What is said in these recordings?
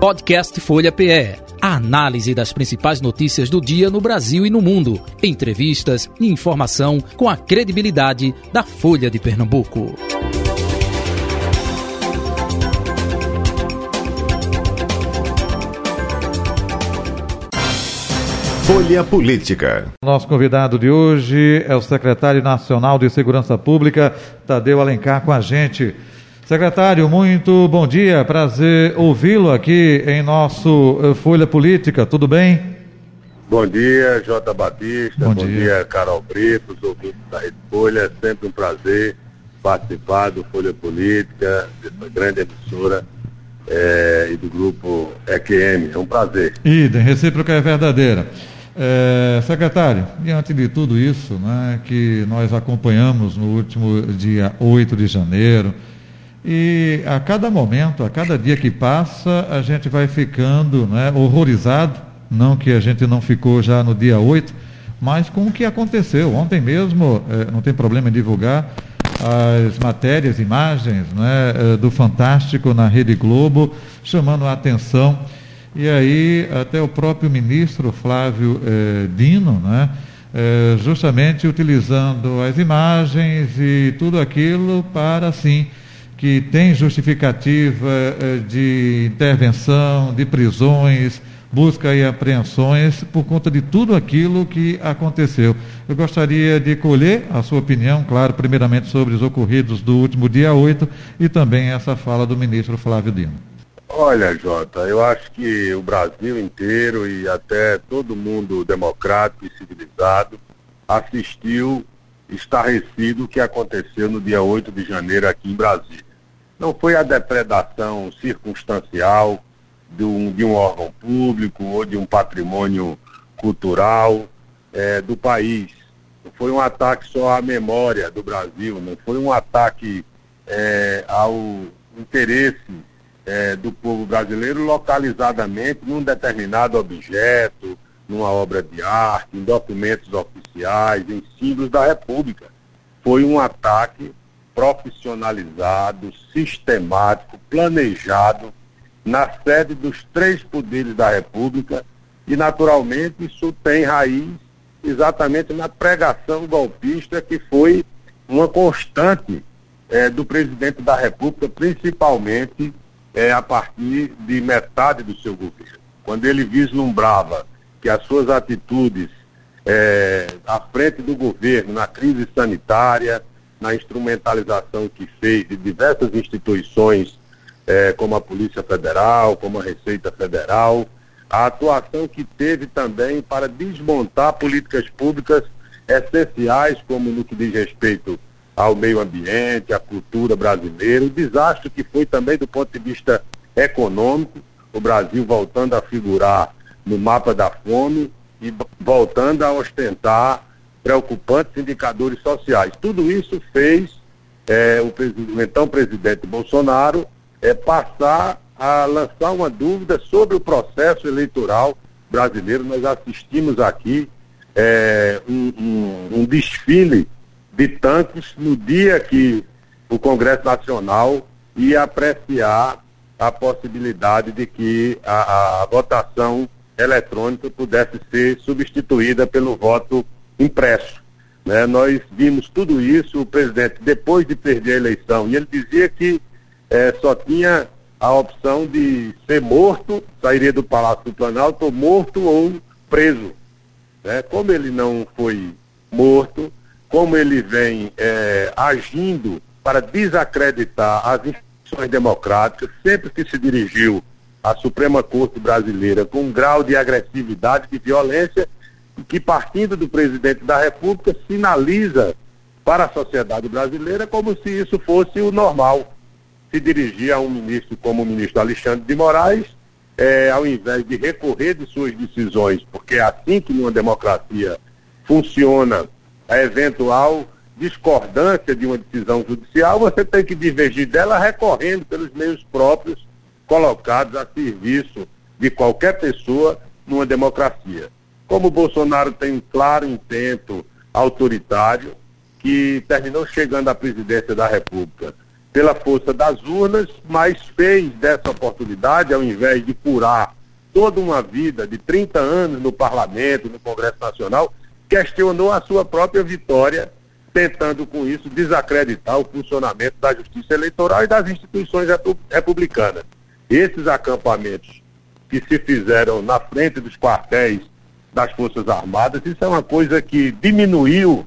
Podcast Folha PE. A análise das principais notícias do dia no Brasil e no mundo. Entrevistas e informação com a credibilidade da Folha de Pernambuco. Folha Política. Nosso convidado de hoje é o secretário nacional de Segurança Pública, Tadeu Alencar, com a gente. Secretário, muito bom dia. Prazer ouvi-lo aqui em nosso eh, Folha Política. Tudo bem? Bom dia, Jota Batista. Bom, bom dia. dia. Carol Brito, ouvintes da Rede Folha. É sempre um prazer participar do Folha Política, dessa grande emissora é, e do grupo EQM. É um prazer. Idem, recíproca é verdadeira. É, secretário, diante de tudo isso né, que nós acompanhamos no último dia 8 de janeiro, e a cada momento, a cada dia que passa, a gente vai ficando né, horrorizado, não que a gente não ficou já no dia 8, mas com o que aconteceu. Ontem mesmo, é, não tem problema em divulgar, as matérias, imagens né, é, do Fantástico na Rede Globo, chamando a atenção. E aí, até o próprio ministro Flávio eh, Dino, né, eh, justamente utilizando as imagens e tudo aquilo para, assim, que tem justificativa eh, de intervenção, de prisões, busca e apreensões por conta de tudo aquilo que aconteceu. Eu gostaria de colher a sua opinião, claro, primeiramente sobre os ocorridos do último dia 8 e também essa fala do ministro Flávio Dino. Olha, Jota, eu acho que o Brasil inteiro e até todo mundo democrático e civilizado assistiu estarrecido o que aconteceu no dia 8 de janeiro aqui em Brasília. Não foi a depredação circunstancial de um, de um órgão público ou de um patrimônio cultural é, do país. Não foi um ataque só à memória do Brasil, não foi um ataque é, ao interesse é, do povo brasileiro localizadamente num determinado objeto, numa obra de arte, em documentos oficiais, em símbolos da República. Foi um ataque profissionalizado, sistemático, planejado na sede dos três poderes da República e, naturalmente, isso tem raiz exatamente na pregação golpista que foi uma constante é, do presidente da República, principalmente é, a partir de metade do seu governo. Quando ele vislumbrava que as suas atitudes é, à frente do governo, na crise sanitária, na instrumentalização que fez de diversas instituições, é, como a Polícia Federal, como a Receita Federal, a atuação que teve também para desmontar políticas públicas essenciais, como no que diz respeito ao meio ambiente, à cultura brasileira, o desastre que foi também do ponto de vista econômico, o Brasil voltando a figurar no mapa da fome e voltando a ostentar preocupantes indicadores sociais. Tudo isso fez é, o, o, então presidente Bolsonaro é, passar a lançar uma dúvida sobre o processo eleitoral brasileiro. Nós assistimos aqui é, um, um, um, desfile de tanques no dia que o Congresso Nacional ia apreciar a possibilidade de que a, a votação eletrônica pudesse ser substituída pelo voto impresso. Né? Nós vimos tudo isso, o presidente, depois de perder a eleição, e ele dizia que é, só tinha a opção de ser morto, sairia do Palácio do Planalto, morto ou preso. Né? Como ele não foi morto, como ele vem é, agindo para desacreditar as instituições democráticas, sempre que se dirigiu à Suprema Corte Brasileira com um grau de agressividade, de violência, que partindo do presidente da República sinaliza para a sociedade brasileira como se isso fosse o normal. Se dirigir a um ministro como o ministro Alexandre de Moraes, é, ao invés de recorrer de suas decisões, porque é assim que numa democracia funciona a eventual discordância de uma decisão judicial, você tem que divergir dela recorrendo pelos meios próprios colocados a serviço de qualquer pessoa numa democracia. Como Bolsonaro tem um claro intento autoritário, que terminou chegando à presidência da República pela força das urnas, mas fez dessa oportunidade, ao invés de curar toda uma vida de 30 anos no parlamento, no Congresso Nacional, questionou a sua própria vitória, tentando com isso desacreditar o funcionamento da justiça eleitoral e das instituições republicanas. Esses acampamentos que se fizeram na frente dos quartéis das Forças Armadas, isso é uma coisa que diminuiu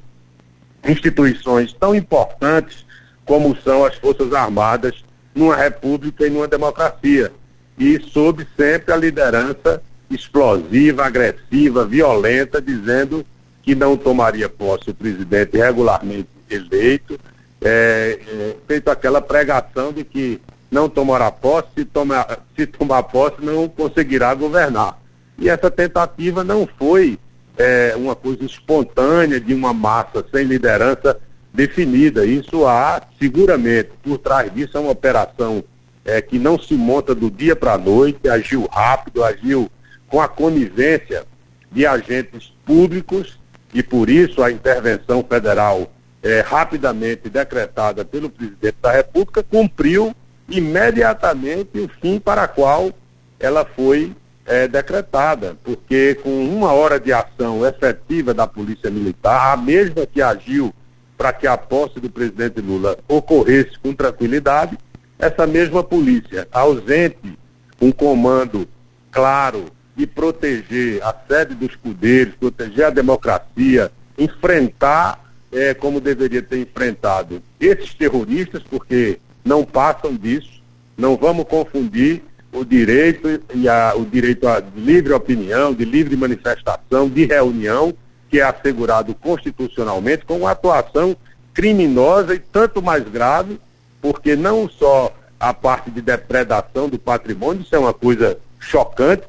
instituições tão importantes como são as Forças Armadas numa república e numa democracia. E sob sempre a liderança explosiva, agressiva, violenta, dizendo que não tomaria posse o presidente regularmente eleito, é, é, feito aquela pregação de que não tomará posse, se, toma, se tomar posse não conseguirá governar. E essa tentativa não foi é, uma coisa espontânea de uma massa sem liderança definida. Isso há, seguramente, por trás disso é uma operação é, que não se monta do dia para a noite, agiu rápido, agiu com a conivência de agentes públicos e por isso a intervenção federal é, rapidamente decretada pelo presidente da República cumpriu imediatamente o fim para qual ela foi é, decretada, porque com uma hora de ação efetiva da Polícia Militar, a mesma que agiu para que a posse do presidente Lula ocorresse com tranquilidade, essa mesma polícia, ausente um comando claro de proteger a sede dos poderes, proteger a democracia, enfrentar é, como deveria ter enfrentado esses terroristas, porque não passam disso, não vamos confundir o direito e a, o direito à livre opinião, de livre manifestação, de reunião, que é assegurado constitucionalmente, com uma atuação criminosa e tanto mais grave, porque não só a parte de depredação do patrimônio, isso é uma coisa chocante,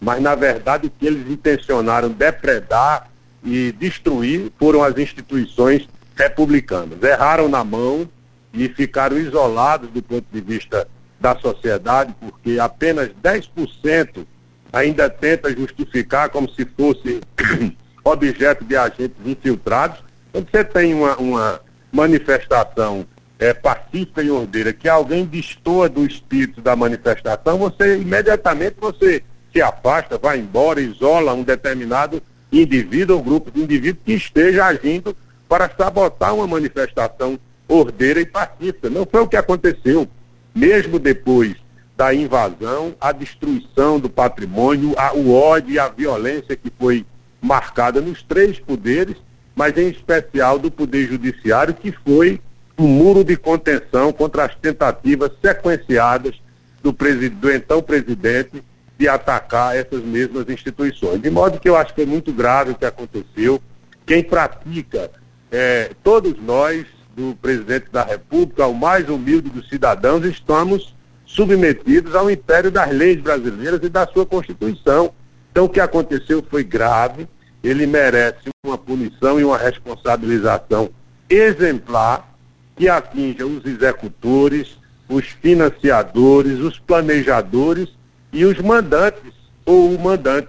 mas na verdade o que eles intencionaram depredar e destruir foram as instituições republicanas. Erraram na mão e ficaram isolados do ponto de vista da sociedade, porque apenas 10% ainda tenta justificar como se fosse objeto de agentes infiltrados. Quando você tem uma, uma manifestação é, pacífica e ordeira, que alguém destoa do espírito da manifestação, você imediatamente você se afasta, vai embora, isola um determinado indivíduo ou grupo de indivíduos que esteja agindo para sabotar uma manifestação ordeira e pacífica. Não foi o que aconteceu mesmo depois da invasão, a destruição do patrimônio, a, o ódio e a violência que foi marcada nos três poderes, mas em especial do Poder Judiciário, que foi um muro de contenção contra as tentativas sequenciadas do, do então presidente de atacar essas mesmas instituições. De modo que eu acho que é muito grave o que aconteceu. Quem pratica, é, todos nós, do presidente da República, ao mais humilde dos cidadãos, estamos submetidos ao império das leis brasileiras e da sua Constituição. Então, o que aconteceu foi grave, ele merece uma punição e uma responsabilização exemplar que atinja os executores, os financiadores, os planejadores e os mandantes ou o mandante.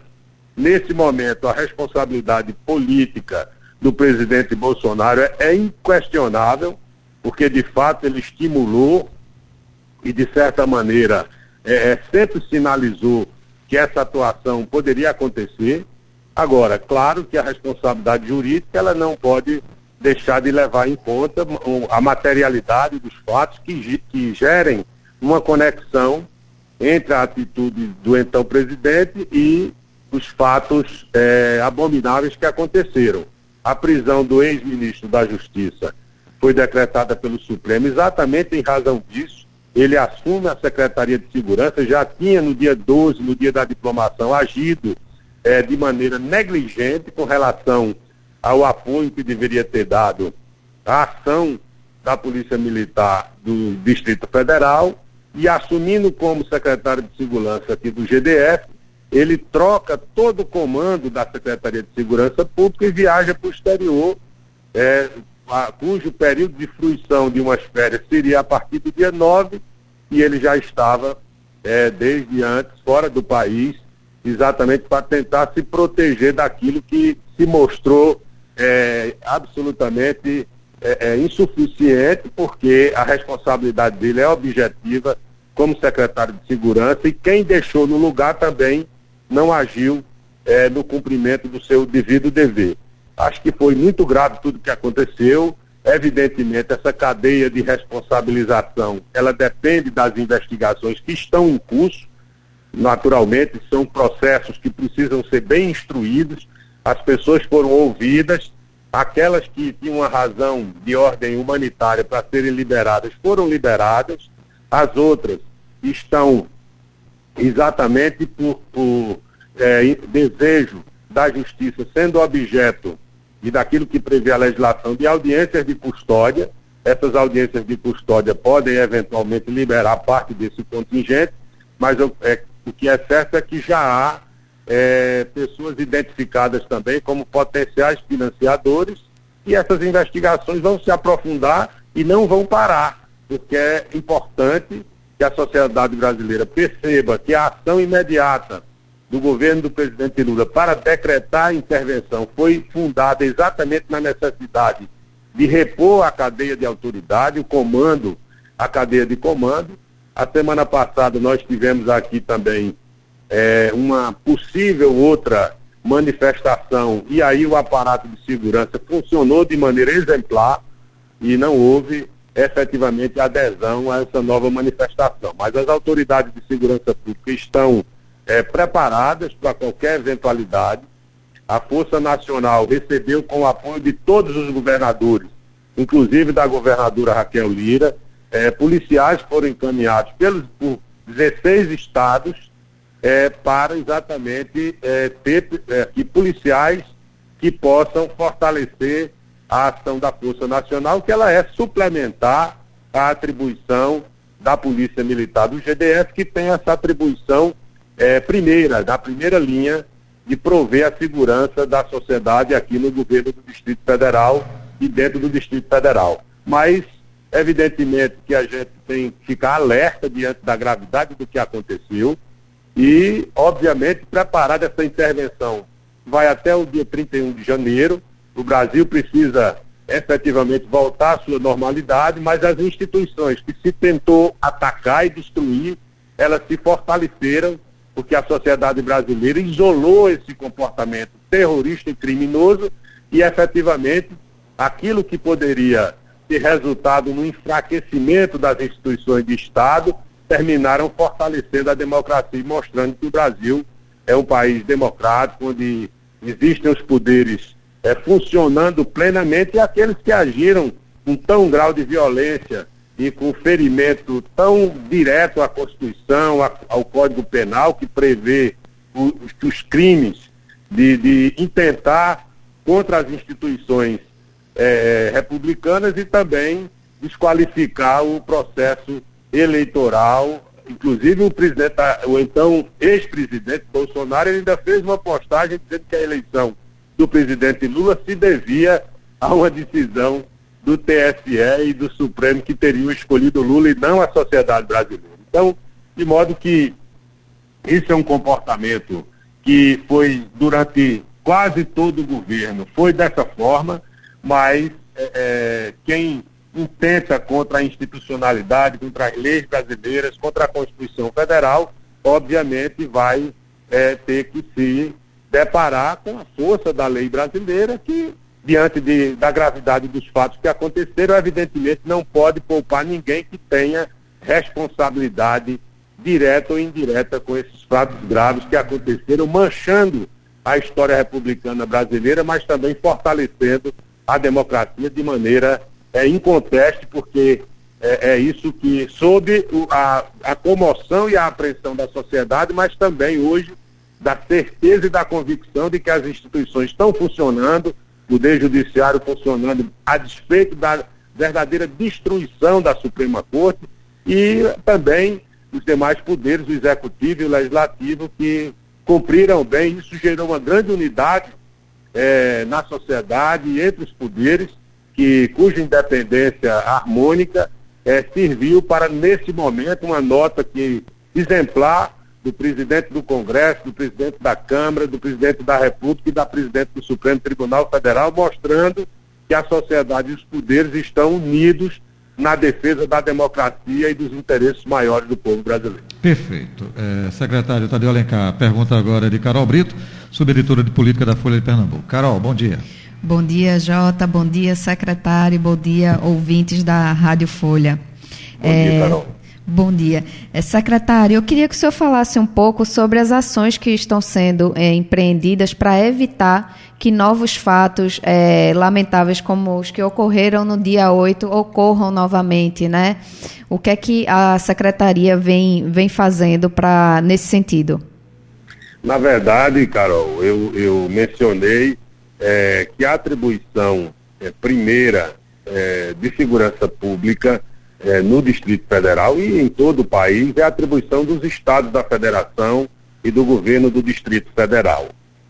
Nesse momento, a responsabilidade política do presidente Bolsonaro é, é inquestionável, porque de fato ele estimulou e de certa maneira é, é, sempre sinalizou que essa atuação poderia acontecer. Agora, claro que a responsabilidade jurídica ela não pode deixar de levar em conta a materialidade dos fatos que, que gerem uma conexão entre a atitude do então presidente e os fatos é, abomináveis que aconteceram a prisão do ex-ministro da Justiça foi decretada pelo Supremo exatamente em razão disso. Ele assume a Secretaria de Segurança, já tinha no dia 12, no dia da diplomação, agido é, de maneira negligente com relação ao apoio que deveria ter dado à ação da Polícia Militar do Distrito Federal e assumindo como secretário de Segurança aqui do GDF, ele troca todo o comando da Secretaria de Segurança Pública e viaja para o exterior, é, a, cujo período de fruição de umas férias seria a partir do dia 9, e ele já estava é, desde antes fora do país, exatamente para tentar se proteger daquilo que se mostrou é, absolutamente é, é insuficiente, porque a responsabilidade dele é objetiva como secretário de segurança e quem deixou no lugar também não agiu é, no cumprimento do seu devido dever. Acho que foi muito grave tudo que aconteceu. Evidentemente, essa cadeia de responsabilização, ela depende das investigações que estão em curso. Naturalmente, são processos que precisam ser bem instruídos. As pessoas foram ouvidas, aquelas que tinham uma razão de ordem humanitária para serem liberadas foram liberadas, as outras estão exatamente por, por é, desejo da justiça sendo objeto e daquilo que prevê a legislação de audiências de custódia. Essas audiências de custódia podem eventualmente liberar parte desse contingente, mas é, o que é certo é que já há é, pessoas identificadas também como potenciais financiadores e essas investigações vão se aprofundar e não vão parar, porque é importante que a sociedade brasileira perceba que a ação imediata do governo do presidente Lula para decretar a intervenção foi fundada exatamente na necessidade de repor a cadeia de autoridade, o comando, a cadeia de comando. A semana passada nós tivemos aqui também é, uma possível outra manifestação e aí o aparato de segurança funcionou de maneira exemplar e não houve efetivamente adesão a essa nova manifestação. Mas as autoridades de segurança pública estão é, preparadas para qualquer eventualidade. A Força Nacional recebeu com o apoio de todos os governadores, inclusive da governadora Raquel Lira. É, policiais foram encaminhados pelos, por 16 estados é, para exatamente ter policiais que possam fortalecer a ação da Força Nacional, que ela é suplementar à atribuição da Polícia Militar do GDF, que tem essa atribuição é, primeira, da primeira linha de prover a segurança da sociedade aqui no governo do Distrito Federal e dentro do Distrito Federal. Mas, evidentemente, que a gente tem que ficar alerta diante da gravidade do que aconteceu e, obviamente, preparar essa intervenção. Vai até o dia 31 de janeiro. O Brasil precisa efetivamente voltar à sua normalidade, mas as instituições que se tentou atacar e destruir, elas se fortaleceram porque a sociedade brasileira isolou esse comportamento terrorista e criminoso e efetivamente aquilo que poderia ter resultado no enfraquecimento das instituições de Estado terminaram fortalecendo a democracia e mostrando que o Brasil é um país democrático onde existem os poderes é, funcionando plenamente e aqueles que agiram com tão grau de violência e com ferimento tão direto à Constituição, ao Código Penal, que prevê os, os crimes de, de, intentar contra as instituições é, republicanas e também desqualificar o processo eleitoral. Inclusive o presidente, o então ex-presidente Bolsonaro ainda fez uma postagem dizendo que a eleição do presidente Lula se devia a uma decisão do TSE e do Supremo que teriam escolhido Lula e não a sociedade brasileira. Então, de modo que isso é um comportamento que foi durante quase todo o governo, foi dessa forma, mas é, é quem intenta contra a institucionalidade, contra as leis brasileiras, contra a Constituição Federal, obviamente vai é, ter que se deparar com a força da lei brasileira que diante de, da gravidade dos fatos que aconteceram, evidentemente não pode poupar ninguém que tenha responsabilidade direta ou indireta com esses fatos graves que aconteceram, manchando a história republicana brasileira, mas também fortalecendo a democracia de maneira é, inconteste, porque é, é isso que, sob a, a comoção e a apreensão da sociedade, mas também hoje da certeza e da convicção de que as instituições estão funcionando, Poder Judiciário funcionando a despeito da verdadeira destruição da Suprema Corte e também os demais poderes, o Executivo e o Legislativo, que cumpriram bem. Isso gerou uma grande unidade eh, na sociedade e entre os poderes, que, cuja independência harmônica eh, serviu para, nesse momento, uma nota que exemplar do presidente do Congresso, do presidente da Câmara, do presidente da República e da presidente do Supremo Tribunal Federal, mostrando que a sociedade e os poderes estão unidos na defesa da democracia e dos interesses maiores do povo brasileiro. Perfeito. É, secretário Tadeu Alencar, pergunta agora de Carol Brito, subeditora de política da Folha de Pernambuco. Carol, bom dia. Bom dia, Jota. Bom dia, secretário. Bom dia, ouvintes da Rádio Folha. Bom é, dia, Carol. Bom dia. É, secretário, eu queria que o senhor falasse um pouco sobre as ações que estão sendo é, empreendidas para evitar que novos fatos é, lamentáveis como os que ocorreram no dia 8 ocorram novamente, né? O que é que a secretaria vem, vem fazendo para nesse sentido? Na verdade, Carol, eu, eu mencionei é, que a atribuição primeira de segurança pública é, no Distrito Federal e em todo o país é atribuição dos estados da federação e do governo do Distrito Federal.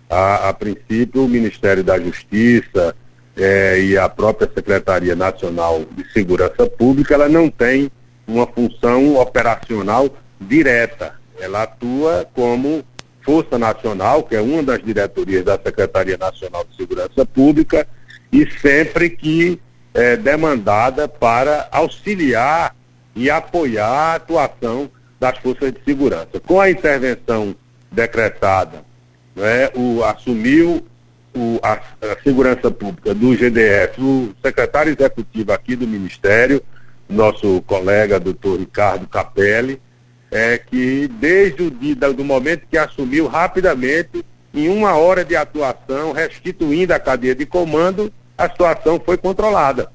A, a princípio, o Ministério da Justiça é, e a própria Secretaria Nacional de Segurança Pública, ela não tem uma função operacional direta. Ela atua como Força Nacional, que é uma das diretorias da Secretaria Nacional de Segurança Pública, e sempre que é, demandada para auxiliar e apoiar a atuação das forças de segurança. Com a intervenção decretada, né, o, assumiu o, a, a, segurança pública do GDF, o secretário executivo aqui do Ministério, nosso colega doutor Ricardo Capelli, é que desde o dia, do momento que assumiu rapidamente, em uma hora de atuação, restituindo a cadeia de comando, a situação foi controlada.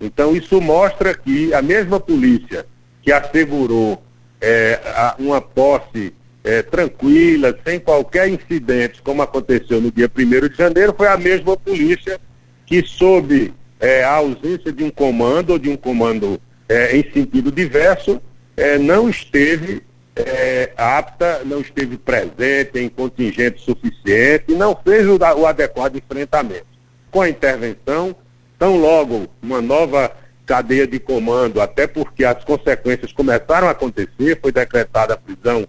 Então, isso mostra que a mesma polícia que assegurou é, uma posse é, tranquila, sem qualquer incidente, como aconteceu no dia 1 de janeiro, foi a mesma polícia que, sob é, a ausência de um comando ou de um comando é, em sentido diverso, é, não esteve é, apta, não esteve presente em contingente suficiente, não fez o, o adequado enfrentamento. Com a intervenção, tão logo uma nova cadeia de comando, até porque as consequências começaram a acontecer, foi decretada a prisão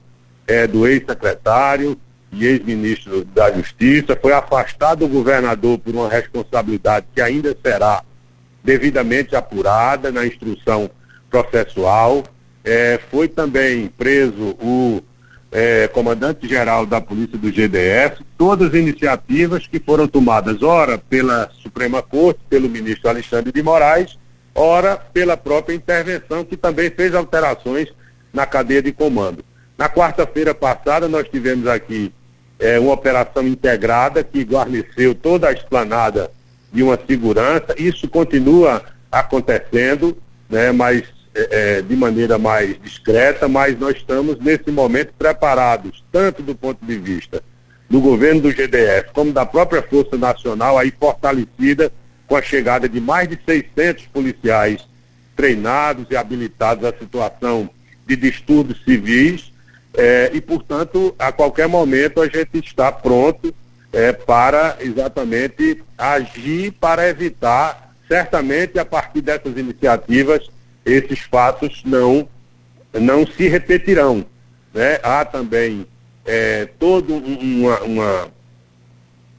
é, do ex-secretário e ex-ministro da Justiça, foi afastado o governador por uma responsabilidade que ainda será devidamente apurada na instrução processual. É, foi também preso o é, comandante-geral da Polícia do GDF, todas as iniciativas que foram tomadas, ora pela Suprema Corte, pelo ministro Alexandre de Moraes, ora pela própria intervenção, que também fez alterações na cadeia de comando. Na quarta-feira passada, nós tivemos aqui é, uma operação integrada que guarneceu toda a esplanada de uma segurança. Isso continua acontecendo, né, mas é, é, de maneira mais discreta, mas nós estamos nesse momento preparados, tanto do ponto de vista do governo do GDF, como da própria Força Nacional, aí fortalecida com a chegada de mais de 600 policiais treinados e habilitados à situação de distúrbios civis, é, e, portanto, a qualquer momento a gente está pronto é, para exatamente agir para evitar, certamente a partir dessas iniciativas, esses fatos não, não se repetirão. Né? Há também é, todo uma, uma,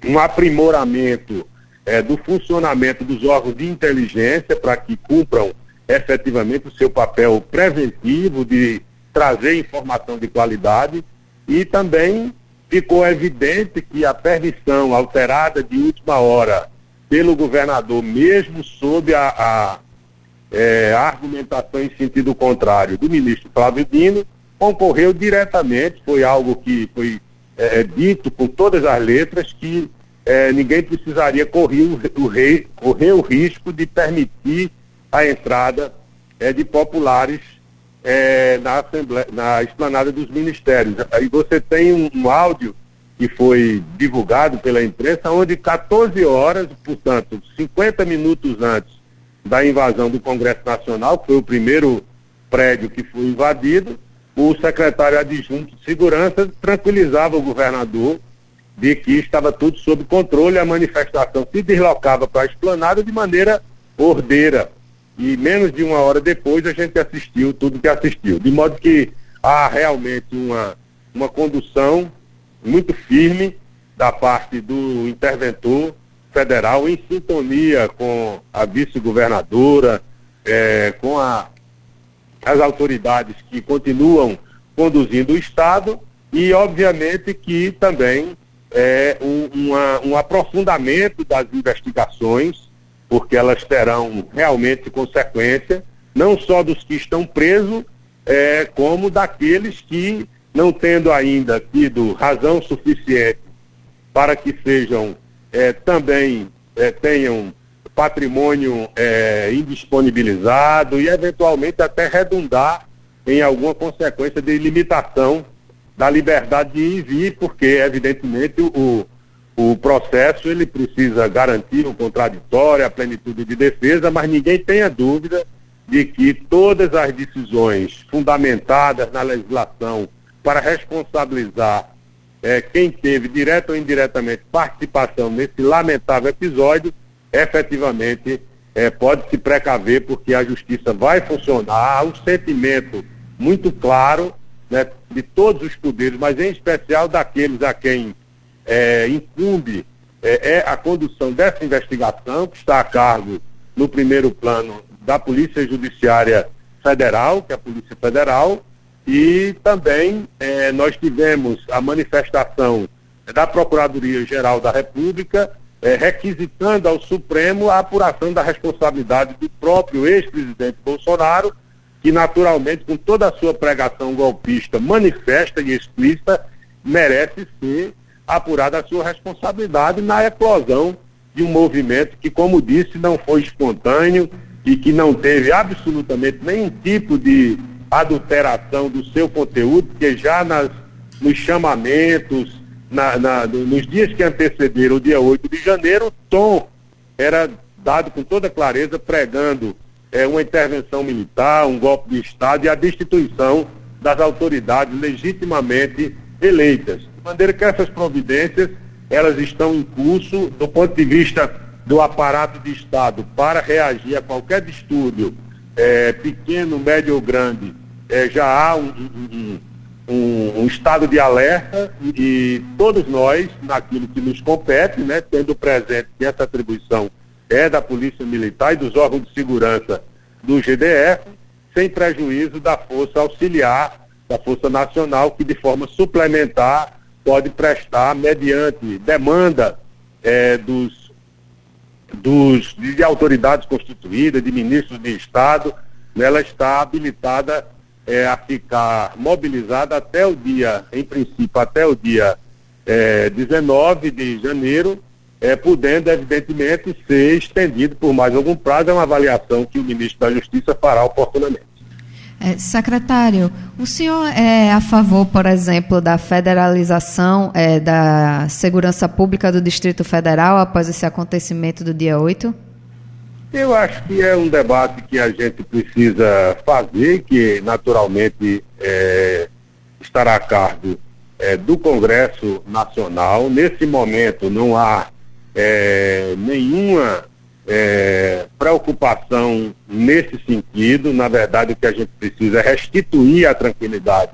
um aprimoramento é, do funcionamento dos órgãos de inteligência para que cumpram efetivamente o seu papel preventivo de trazer informação de qualidade e também ficou evidente que a permissão alterada de última hora pelo governador, mesmo sob a, a é, argumentação em sentido contrário do ministro Flávio Dino concorreu diretamente, foi algo que foi é, dito com todas as letras, que é, ninguém precisaria correr o, o, rei, correr o risco de permitir a entrada é, de populares é, na, na esplanada dos ministérios. Aí você tem um, um áudio que foi divulgado pela imprensa, onde 14 horas, portanto, 50 minutos antes da invasão do Congresso Nacional, que foi o primeiro prédio que foi invadido, o secretário adjunto de segurança tranquilizava o governador de que estava tudo sob controle, a manifestação se deslocava para a esplanada de maneira ordeira. E menos de uma hora depois a gente assistiu tudo que assistiu. De modo que há realmente uma, uma condução muito firme da parte do interventor Federal, em sintonia com a vice-governadora, é, com a, as autoridades que continuam conduzindo o Estado e, obviamente, que também é um, uma, um aprofundamento das investigações, porque elas terão realmente consequência, não só dos que estão presos, é, como daqueles que, não tendo ainda tido razão suficiente para que sejam é, também é, tenham patrimônio é, indisponibilizado e eventualmente até redundar em alguma consequência de limitação da liberdade de ir e vir, porque evidentemente o, o processo ele precisa garantir o contraditório, a plenitude de defesa, mas ninguém tenha dúvida de que todas as decisões fundamentadas na legislação para responsabilizar é, quem teve, direta ou indiretamente, participação nesse lamentável episódio, efetivamente é, pode se precaver, porque a justiça vai funcionar, há um sentimento muito claro né, de todos os poderes, mas em especial daqueles a quem é, incumbe é, é a condução dessa investigação, que está a cargo, no primeiro plano, da Polícia Judiciária Federal, que é a Polícia Federal, e também é, nós tivemos a manifestação da Procuradoria-Geral da República é, requisitando ao Supremo a apuração da responsabilidade do próprio ex-presidente Bolsonaro, que naturalmente, com toda a sua pregação golpista manifesta e explícita, merece ser apurada a sua responsabilidade na eclosão de um movimento que, como disse, não foi espontâneo e que não teve absolutamente nenhum tipo de adulteração do seu conteúdo, porque já nas, nos chamamentos, na, na, nos dias que antecederam o dia 8 de janeiro, o tom era dado com toda clareza, pregando é, uma intervenção militar, um golpe de Estado e a destituição das autoridades legitimamente eleitas. De maneira que essas providências, elas estão em curso do ponto de vista do aparato de Estado para reagir a qualquer distúrbio é, pequeno, médio ou grande, é, já há um, um, um, estado de alerta e, e, todos nós, naquilo que nos compete, né, tendo presente que essa atribuição é da Polícia Militar e dos órgãos de segurança do GDF, sem prejuízo da Força Auxiliar, da Força Nacional, que de forma suplementar pode prestar mediante demanda é, dos dos, de autoridades constituídas, de ministros de Estado, ela está habilitada é, a ficar mobilizada até o dia, em princípio, até o dia é, 19 de janeiro, é, podendo, evidentemente, ser estendido por mais algum prazo, é uma avaliação que o ministro da Justiça fará oportunamente. É, secretário, o senhor é a favor, por exemplo, da federalização é, da segurança pública do Distrito Federal após esse acontecimento do dia 8? Eu acho que é um debate que a gente precisa fazer, que naturalmente é, estará a cargo é, do Congresso Nacional. Nesse momento não há é, nenhuma é, preocupação nesse sentido. Na verdade, o que a gente precisa é restituir a tranquilidade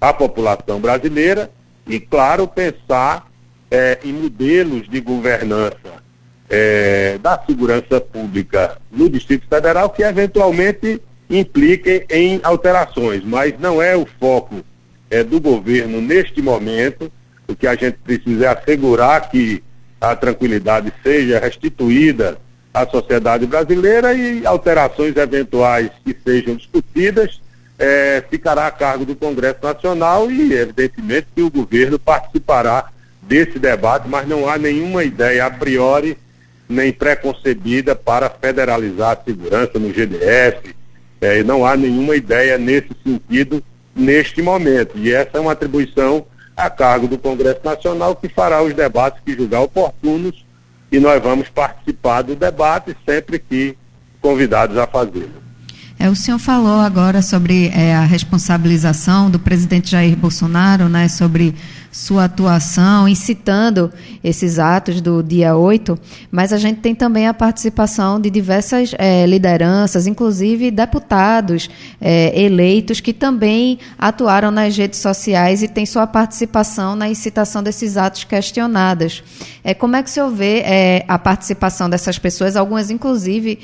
à população brasileira e, claro, pensar é, em modelos de governança é, da segurança pública no Distrito Federal que eventualmente impliquem em alterações, mas não é o foco é, do governo neste momento. O que a gente precisa é assegurar que a tranquilidade seja restituída à sociedade brasileira e alterações eventuais que sejam discutidas é, ficará a cargo do Congresso Nacional e, evidentemente, que o governo participará desse debate, mas não há nenhuma ideia a priori nem preconcebida para federalizar a segurança no GDF. É, não há nenhuma ideia nesse sentido neste momento. E essa é uma atribuição a cargo do Congresso Nacional que fará os debates que julgar oportunos e nós vamos participar do debate sempre que convidados a fazê-lo. É, o senhor falou agora sobre é, a responsabilização do presidente Jair Bolsonaro, né, sobre, sua atuação, incitando esses atos do dia 8, mas a gente tem também a participação de diversas é, lideranças, inclusive deputados é, eleitos, que também atuaram nas redes sociais e têm sua participação na incitação desses atos questionados. É, como é que o senhor vê é, a participação dessas pessoas? Algumas, inclusive,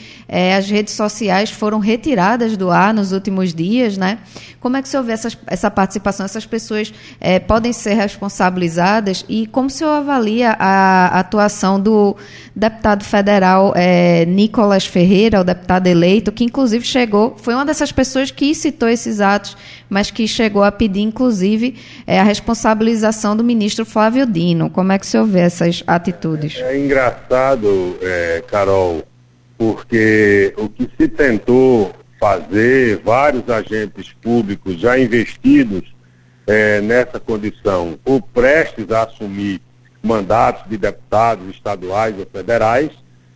as redes sociais foram retiradas do ar nos últimos dias, né? Como é que o senhor vê essas, essa participação? Essas pessoas podem ser responsabilizadas? E como o senhor avalia a, atuação do deputado federal é, Nicolas Ferreira, o deputado eleito, que inclusive chegou, foi uma dessas pessoas que citou esses atos, mas que chegou a pedir, inclusive, é, a responsabilização do ministro Flávio Dino. Como é que o senhor vê essas atitudes? É engraçado, é, Carol, porque o que se tentou fazer, vários agentes públicos já investidos é, nessa condição, ou prestes a assumir mandatos de deputados estaduais ou federais,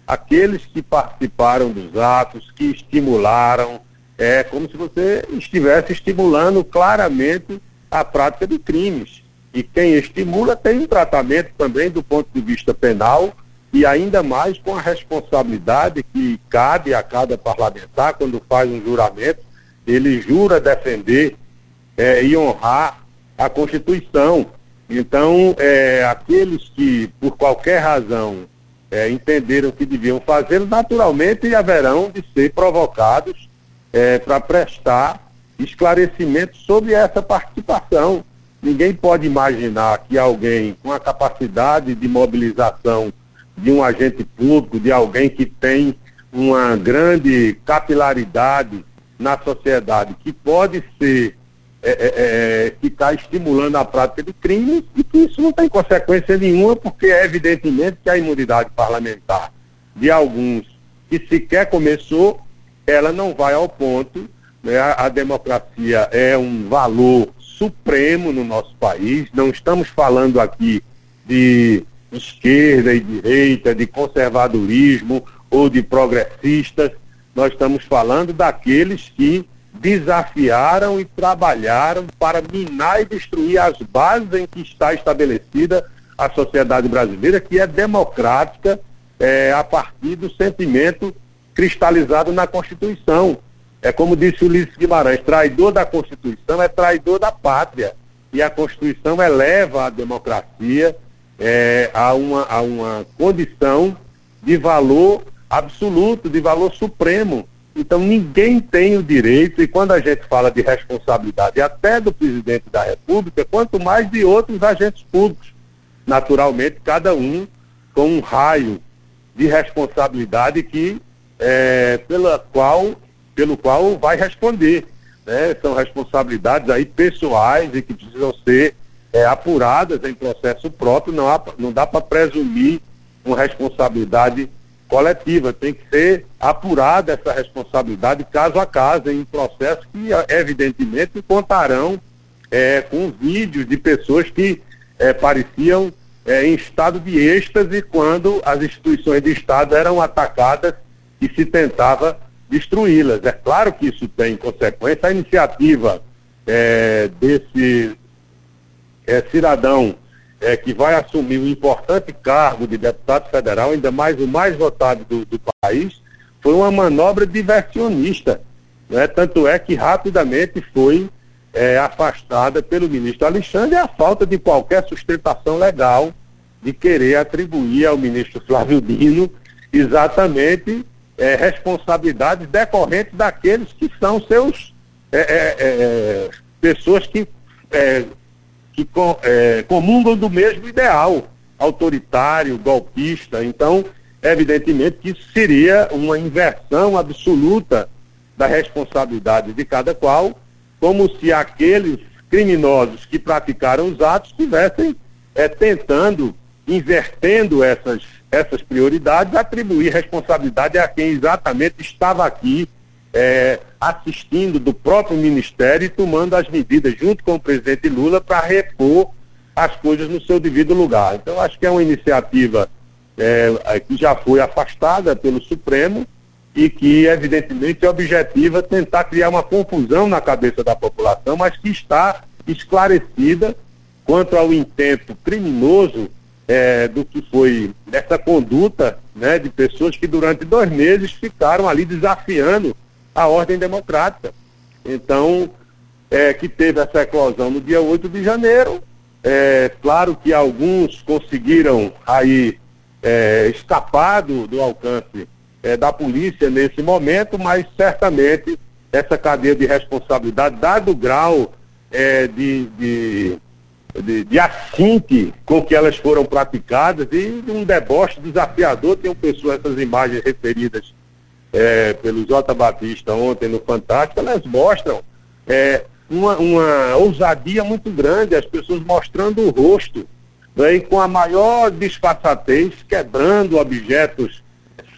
aqueles que participaram dos atos, que estimularam, é como se você estivesse estimulando claramente a prática de crimes. E quem estimula tem um tratamento também do ponto de vista penal e ainda mais com a responsabilidade que cabe a cada parlamentar quando faz um juramento, ele jura defender é, e honrar a Constituição. Então, é, aqueles que, por qualquer razão, é, entenderam que deviam fazer, naturalmente haverão de ser provocados é, para prestar esclarecimento sobre essa participação. Ninguém pode imaginar que alguém com a capacidade de mobilização de um agente público, de alguém que tem uma grande capilaridade na sociedade, que pode ser, é, é, é está estimulando a prática de crimes e que isso não tem consequência nenhuma, porque é evidentemente que a imunidade parlamentar de alguns que sequer começou, ela não vai ao ponto, né, a, a democracia é um valor supremo no nosso país. Não estamos falando aqui de esquerda e direita, de conservadorismo ou de progressistas. Nós estamos falando daqueles que desafiaram e trabalharam para minar e destruir as bases em que está estabelecida a sociedade brasileira, que é democrática é, a partir do sentimento cristalizado na Constituição. É como disse Ulisses Guimarães, traidor da Constituição é traidor da pátria. E a Constituição eleva a democracia é, a, uma, a uma condição de valor absoluto, de valor supremo. Então ninguém tem o direito, e quando a gente fala de responsabilidade até do presidente da República, quanto mais de outros agentes públicos. Naturalmente, cada um com um raio de responsabilidade que é, pela qual pelo qual vai responder. Né? São responsabilidades aí pessoais e que precisam ser é, apuradas em processo próprio, não, há, não dá para presumir uma responsabilidade coletiva, tem que ser apurada essa responsabilidade caso a caso, em processos que evidentemente contarão é, com vídeos de pessoas que é, pareciam é, em estado de êxtase quando as instituições de Estado eram atacadas e se tentava destruí-las. É claro que isso tem consequência. A iniciativa desse cidadão é, que vai assumir um importante cargo de deputado federal, ainda mais o mais votado do, do país, foi uma manobra diversionista. Né? Tanto é que rapidamente foi é, afastada pelo ministro Alexandre a falta de qualquer sustentação legal de querer atribuir ao ministro Flávio Dino exatamente é, responsabilidades decorrentes daqueles que são seus é, é, é pessoas que, é, que é, comungam do mesmo ideal autoritário, golpista. Então, evidentemente que isso seria uma inversão absoluta da responsabilidade de cada qual, como se aqueles criminosos que praticaram os atos estivessem tentando, invertendo essas essas prioridades, atribuir responsabilidade a quem exatamente estava aqui é, assistindo do próprio Ministério e tomando as medidas junto com o presidente Lula para repor as coisas no seu devido lugar. Então, acho que é uma iniciativa é, é, que já foi afastada pelo Supremo e que, evidentemente, é objetiva tentar criar uma confusão na cabeça da população, mas que está esclarecida quanto ao intento criminoso é, do que foi essa conduta né, de pessoas que durante dois meses ficaram ali desafiando a ordem democrática. Então, é, que teve essa eclosão no dia 8 de janeiro. É, claro que alguns conseguiram aí é, escapar do, do alcance é, da polícia nesse momento, mas certamente essa cadeia de responsabilidade, dado o grau é, de, de, de, de assinte com que elas foram praticadas e um deboche desafiador, tem pessoas, essas imagens referidas é, pelo J. Batista ontem no Fantástico, elas mostram é, uma, uma ousadia muito grande, as pessoas mostrando o rosto, né, e com a maior disfarçatez, quebrando objetos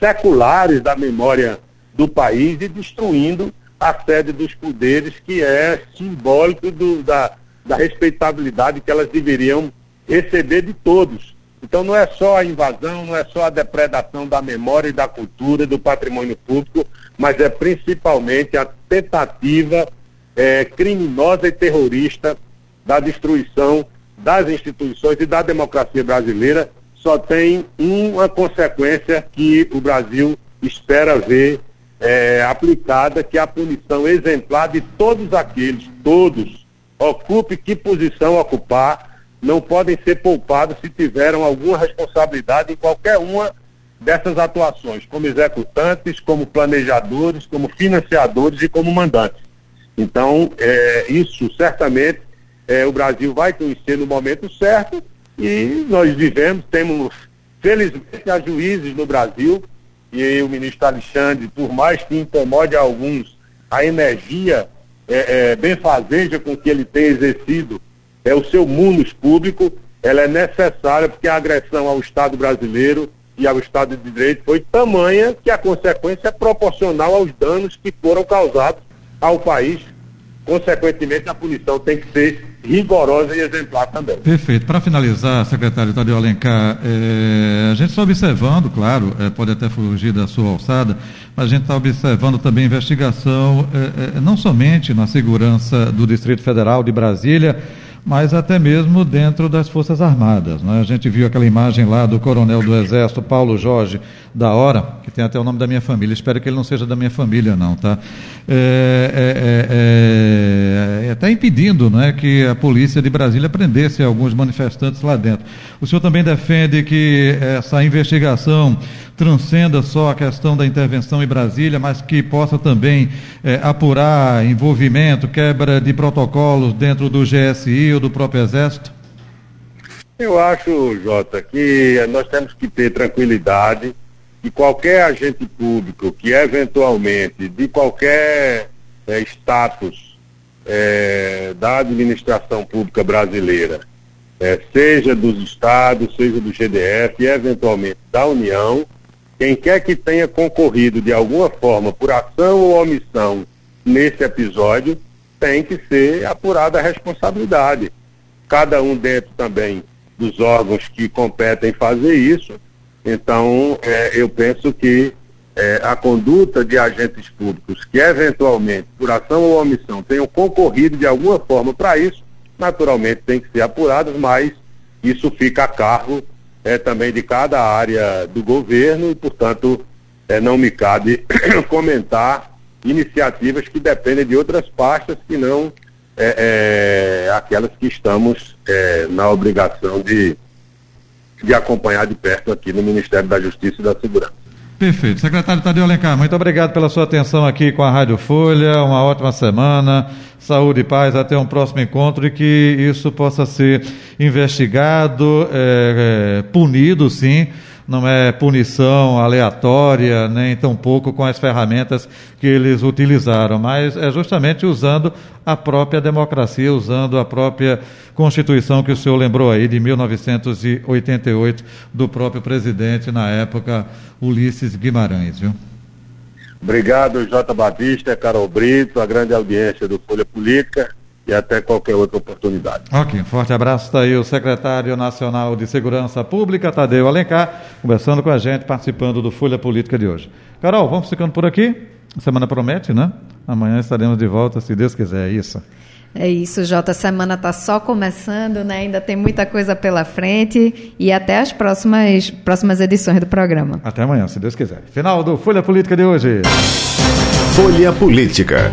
seculares da memória do país e destruindo a sede dos poderes, que é simbólico do, da, da respeitabilidade que elas deveriam receber de todos. Então não é só a invasão, não é só a depredação da memória e da cultura, do patrimônio público, mas é principalmente a tentativa é, criminosa e terrorista da destruição das instituições e da democracia brasileira. Só tem uma consequência que o Brasil espera ver é, aplicada, que é a punição exemplar de todos aqueles, todos, ocupe que posição ocupar, não podem ser poupados se tiveram alguma responsabilidade em qualquer uma dessas atuações, como executantes, como planejadores, como financiadores e como mandantes. Então, é, isso certamente é, o Brasil vai conhecer no momento certo e nós vivemos, temos, felizmente, há juízes no Brasil e o ministro Alexandre, por mais que incomode a alguns, a energia é, é, benfazeja com que ele tem exercido é, o seu munus público, ela é necessária porque a agressão ao Estado brasileiro e ao Estado de Direito foi tamanha que a consequência é proporcional aos danos que foram causados ao país. Consequentemente, a punição tem que ser rigorosa e exemplar também. Perfeito. Para finalizar, secretário Tadeu Alencar, é, a gente está observando, claro, é, pode até fugir da sua alçada, mas a gente está observando também investigação, é, não somente na segurança do Distrito Federal de Brasília, mas até mesmo dentro das Forças Armadas. Né? A gente viu aquela imagem lá do coronel do Exército, Paulo Jorge, da hora, que tem até o nome da minha família. Espero que ele não seja da minha família, não, tá? É, é, é, é, até impedindo né, que a polícia de Brasília prendesse alguns manifestantes lá dentro. O senhor também defende que essa investigação transcenda só a questão da intervenção em Brasília, mas que possa também é, apurar envolvimento, quebra de protocolos dentro do GSI ou do próprio Exército? Eu acho, Jota, que nós temos que ter tranquilidade que qualquer agente público que eventualmente, de qualquer é, status da administração pública brasileira, é, seja dos estados, seja do GDF e eventualmente da União, quem quer que tenha concorrido de alguma forma por ação ou omissão nesse episódio, tem que ser apurada a responsabilidade. Cada um dentro também dos órgãos que competem fazer isso. Então, é, eu penso que é, a conduta de agentes públicos que eventualmente, por ação ou omissão, tenham concorrido de alguma forma para isso, naturalmente tem que ser apuradas, mas isso fica a cargo é, também de cada área do governo e, portanto, é, não me cabe comentar iniciativas que dependem de outras pastas que não é, é, aquelas que estamos é, na obrigação de, de acompanhar de perto aqui no Ministério da Justiça e da Segurança. Perfeito. Secretário Tadeu Alencar, muito obrigado pela sua atenção aqui com a Rádio Folha. Uma ótima semana. Saúde e paz. Até um próximo encontro e que isso possa ser investigado, é, é, punido, sim não é punição aleatória, nem tampouco com as ferramentas que eles utilizaram, mas é justamente usando a própria democracia, usando a própria Constituição que o senhor lembrou aí, de 1988, do próprio presidente, na época, Ulisses Guimarães, viu? Obrigado, J. Batista, Carol Brito, a grande audiência do Folha Política e até qualquer outra oportunidade. Ok, forte abraço. Está aí o secretário nacional de Segurança Pública, Tadeu Alencar, conversando com a gente, participando do Folha Política de hoje. Carol, vamos ficando por aqui. A semana promete, né? Amanhã estaremos de volta, se Deus quiser. É isso. É isso, Jota. A semana está só começando, né? Ainda tem muita coisa pela frente e até as próximas, próximas edições do programa. Até amanhã, se Deus quiser. Final do Folha Política de hoje. Folha Política.